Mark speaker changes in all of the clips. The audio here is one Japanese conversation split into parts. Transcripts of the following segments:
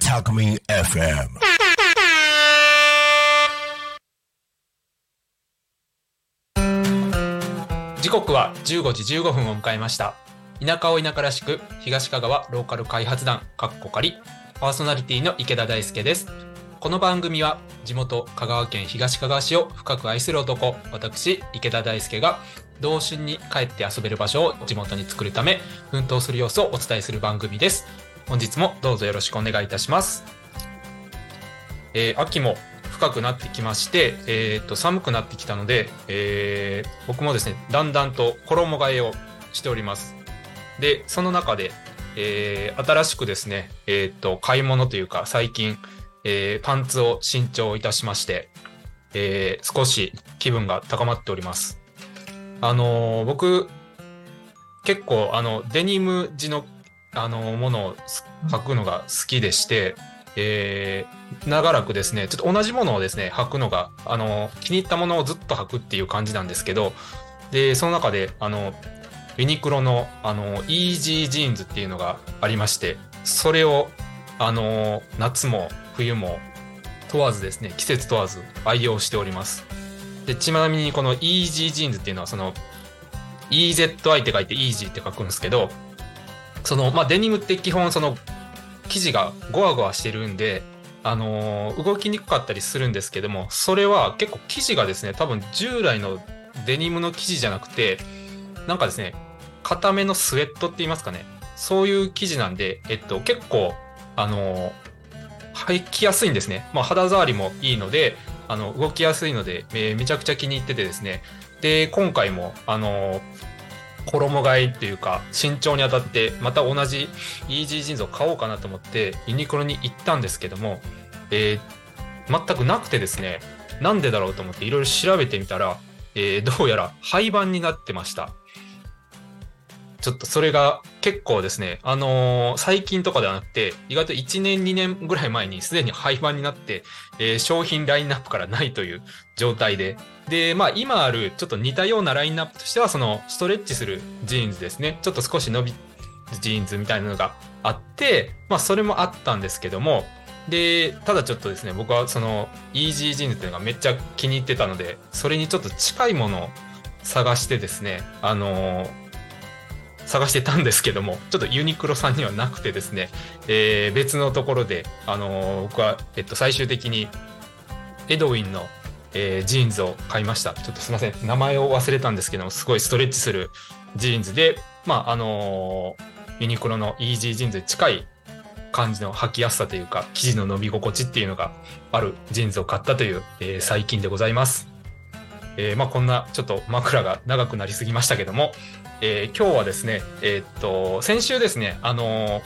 Speaker 1: Talk Me FM.
Speaker 2: 時刻は15時15分を迎えました。田舎を田舎らしく東香川ローカル開発団かっこかり。パーソナリティの池田大輔ですこの番組は地元香川県東香川市を深く愛する男私池田大輔が童心に帰って遊べる場所を地元に作るため奮闘する様子をお伝えする番組です。本日もどうぞよろしくお願いいたします。えー秋も深くなってきまして、えー、と寒くなってきたので、えー僕もですねだんだんと衣替えをしております。でその中で、えー新しくですね、えー、と買い物というか最近、えーパンツを新調いたしまして、えー少し気分が高まっております。あのー僕結構あのデニム地のあのものを履くのが好きでして、えー長らくですね、ちょっと同じものをですね、履くのが、あの、気に入ったものをずっと履くっていう感じなんですけど、で、その中で、あの、ユニクロの、あの、イージージーンズっていうのがありまして、それを、あの、夏も冬も問わずですね、季節問わず愛用しております。で、ちなみにこのイージージーンズっていうのは、その、EZI って書いてイージーって書くんですけど、その、まあ、デニムって基本その、生地がゴワゴワしてるんで、あのー動きにくかったりするんですけども、それは結構生地がですね、多分従来のデニムの生地じゃなくて、なんかですね、固めのスウェットって言いますかね、そういう生地なんで、えっと、結構、あのー履きやすいんですね。まあ、肌触りもいいので、あの、動きやすいので、えーめちゃくちゃ気に入っててですね。で、今回も、あの衣替えっていうか、慎重にあたって、また同じイージージーンズを買おうかなと思って、ユニクロに行ったんですけども、えー全くなくてですね、なんでだろうと思っていろいろ調べてみたら、えーどうやら廃盤になってました。ちょっとそれが結構ですね、あのー最近とかではなくて、意外と1年2年ぐらい前にすでに廃盤になって、えー商品ラインナップからないという状態で、で、まあ今あるちょっと似たようなラインナップとしては、そのストレッチするジーンズですね。ちょっと少し伸びジーンズみたいなのがあって、まあそれもあったんですけども、で、ただちょっとですね、僕はそのイージージーンズっていうのがめっちゃ気に入ってたので、それにちょっと近いものを探してですね、あのー探してたんですけども、ちょっとユニクロさんにはなくてですね、えー別のところで、あのー僕は、えっと、最終的にエドウィンの、えージーンズを買いました。ちょっとすいません。名前を忘れたんですけども、すごいストレッチするジーンズで、まあ、あのーユニクロのイージージーンズに近い感じの履きやすさというか、生地の伸び心地っていうのがあるジーンズを買ったという、えー最近でございます。えーまあ、こんなちょっと枕が長くなりすぎましたけども、えー今日はですね、えーっと、先週ですね、あのー、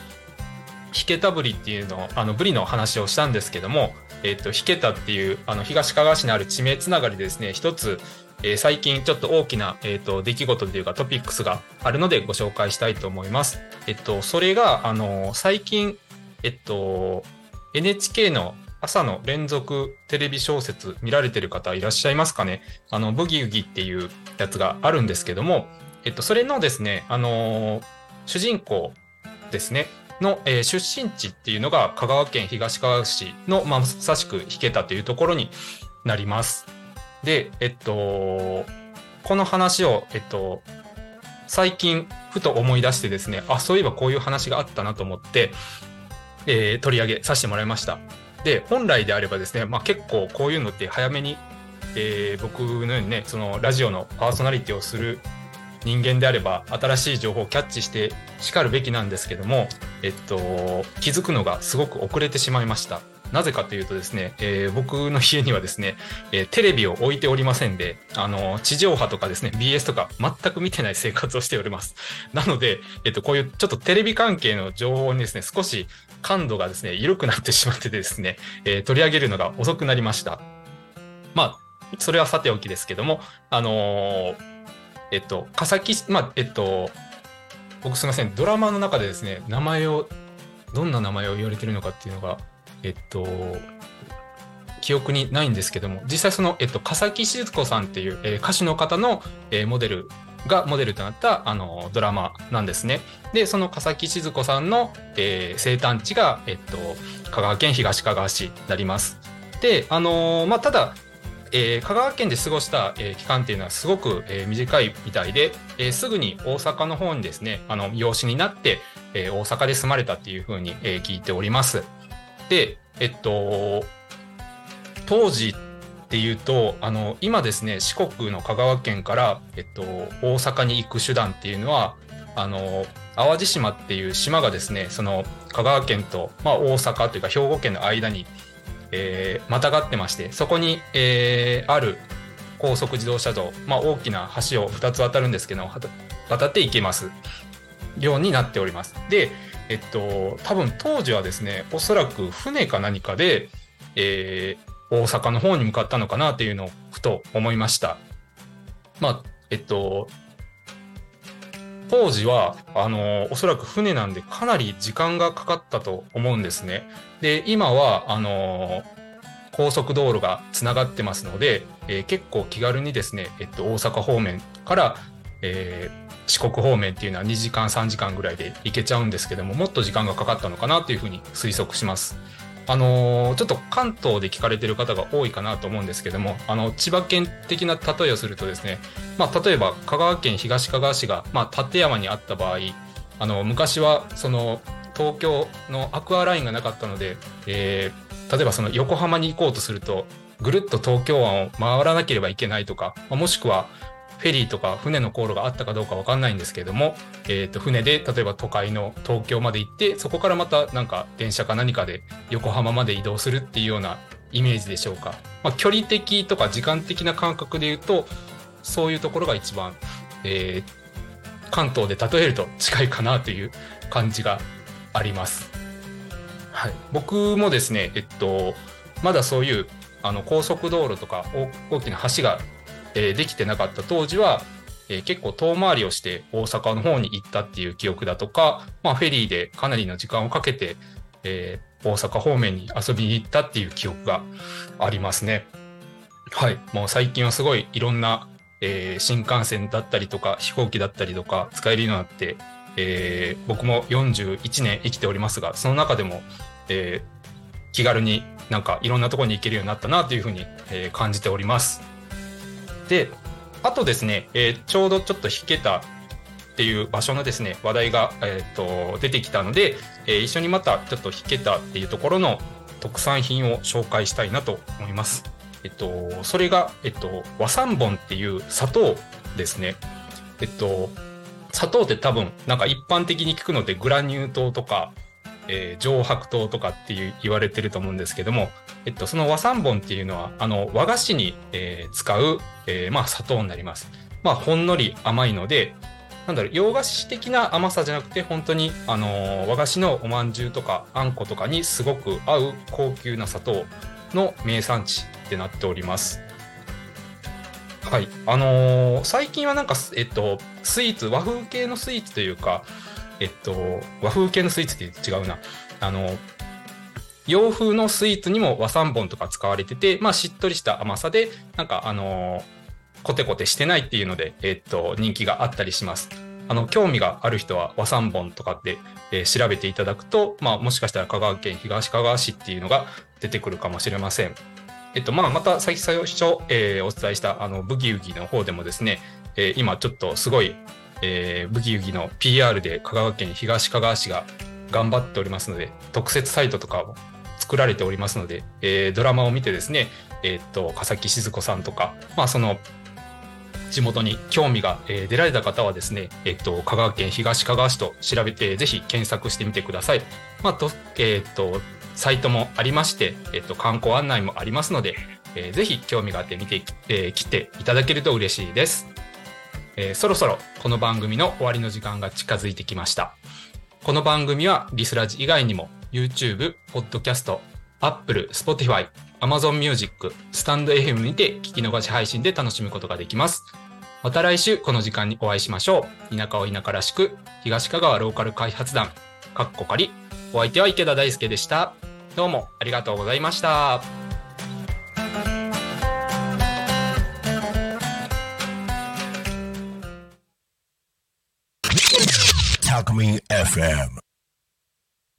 Speaker 2: ヒケタブリっていうの、あの、ブリの話をしたんですけども、えーっと、ヒケタっていう、あの、東かがわ市にある地名つながりでですね、一つ、えー最近ちょっと大きな、えっと、出来事というかトピックスがあるのでご紹介したいと思います。えっと、それが、あの最近、えっと、NHK の朝の連続テレビ小説見られてる方いらっしゃいますかね？あの、ブギウギっていうやつがあるんですけども、えっと、それのですね、あのー主人公ですね、の、えー出身地っていうのが香川県東川市の、まあ、まさしく引けたというところになります。で、えっと、この話を、えっと、最近ふと思い出してですね、あ、そういえばこういう話があったなと思って、えー取り上げさせてもらいました。で、本来であればですね、まあ結構こういうのって早めに、えー僕のようにね、そのラジオのパーソナリティをする人間であれば、新しい情報をキャッチして叱るべきなんですけども、えっと、気づくのがすごく遅れてしまいました。なぜかというとですね、えー僕の家にはですね、えーテレビを置いておりませんで、あの、地上波とかですね、BS とか全く見てない生活をしております。なので、えっと、こういうちょっとテレビ関係の情報にですね、少し感度がですね、緩くなってしまってですね、えー取り上げるのが遅くなりました。まあ、それはさておきですけども、あのーえっと、笠木、まあ、えっと、僕すみません、ドラマの中でですね、名前を、どんな名前を言われてるのかっていうのが、えっと、記憶にないんですけども実際その、えっと、笠木静子さんっていう、えー、歌手の方の、えー、モデルがモデルとなったあのドラマなんですね。でその笠木静子さんの、えー、生誕地が、えっと、香川県東香川市になります。であのー、まあ、ただえー、香川県で過ごした、えー、期間っていうのはすごく、えー、短いみたいで、えすぐに大阪の方にですねあの養子になって、え大阪で住まれたっていうふうに、え聞いております。でえっと当時っていうとあの今ですね四国の香川県から、えっと、大阪に行く手段っていうのはあの淡路島っていう島がですねその香川県と、まあ、大阪というか兵庫県の間にえー、またがってましてそこに、えー、ある高速自動車道、まあ、大きな橋を2つ渡るんですけど渡っていけますようになっております。で、えっと、多分当時はですねおそらく船か何かで、えー、大阪の方に向かったのかなというのをふと思いました。まあえっと当時はあのおそらく船なんでかなり時間がかかったと思うんですね。で今はあの高速道路がつながってますので、えー、結構気軽にですね、えっと、大阪方面から、えー、四国方面っていうのは2時間3時間ぐらいで行けちゃうんですけどももっと時間がかかったのかなというふうに推測します。あのー、ちょっと関東で聞かれてる方が多いかなと思うんですけどもあの千葉県的な例えをするとですね、まあ、例えば香川県東香川市が、まあ、立山にあった場合あの昔はその東京のアクアラインがなかったので、えー、例えばその横浜に行こうとするとぐるっと東京湾を回らなければいけないとか、もしくはフェリーとか船の航路があったかどうか分かんないんですけれども、えー、と船で例えば都会の東京まで行ってそこからまたなんか電車か何かで横浜まで移動するっていうようなイメージでしょうか、まあ、距離的とか時間的な感覚で言うとそういうところが一番、えー、関東で例えると近いかなという感じがあります。はい、僕もですね、えっと、まだそういうあの高速道路とか大きな橋が、え、できてなかった当時は、え、結構遠回りをして大阪の方に行ったっていう記憶だとか、まあ、フェリーでかなりの時間をかけて、えー、大阪方面に遊びに行ったっていう記憶がありますね。はい、もう最近はすごいいろんな、えー、新幹線だったりとか飛行機だったりとか使えるようになってえー、僕も41年生きておりますがその中でも、え、気軽になんかいろんなところに行けるようになったなというふうに、え、感じております。であとですね、えー、ちょうどちょっと弾けたっていう場所のですね話題が、えーと、出てきたので、えー、一緒にまたちょっと弾けたっていうところの特産品を紹介したいなと思います。えっと、それが、えっと、和三本っていう砂糖ですね。えっと、砂糖って多分なんか一般的に聞くのでグラニュー糖とか、えー、上白糖とかっていう言われてると思うんですけども、えっと、その和三本っていうのはあの和菓子に、えー、使う、えー、まあ、砂糖になります。まあ、ほんのり甘いのでなんだろう洋菓子的な甘さじゃなくて本当に、あの和菓子のおまんじゅうとかあんことかにすごく合う高級な砂糖の名産地ってなっております。はい。あの、最近はなんか、えっと、スイーツ、和風系のスイーツというか、えっと、和風系のスイーツって違うな。あの、洋風のスイーツにも和三本とか使われてて、まあ、しっとりした甘さで、なんか、あの、コテコテしてないっていうので、えっと、人気があったりします。あの、興味がある人は和三本とかで、えー、調べていただくと、まあ、もしかしたら香川県東香川市っていうのが出てくるかもしれません。えっと、まあ、また最初、えー、お伝えしたあのブギウギの方でもですね、えー、今ちょっとすごい、えー、ブギウギの PR で香川県東香川市が頑張っておりますので、特設サイトとかも作られておりますので、えー、ドラマを見てですね、えー、っと、笠木静子さんとか、まあ、その、地元に興味が、出られた方はですね、えっと、香川県東香川市と調べて、ぜひ検索してみてください。まあ、と、えっと、サイトもありまして、えっと、観光案内もありますので、えー、ぜひ興味があって見てき、えー、来ていただけると嬉しいです、えー、そろそろこの番組の終わりの時間が近づいてきました。この番組はリスラジ以外にも YouTube、Podcast、Apple、Spotify、Amazon Music、スタンド FM にて聞き逃し配信で楽しむことができます。また来週この時間にお会いしましょう。田舎を田舎らしく、東香川ローカル開発団、かっこかり、お相手は池田大輔でした。どうもありがとうございました。
Speaker 1: Alchemy FM.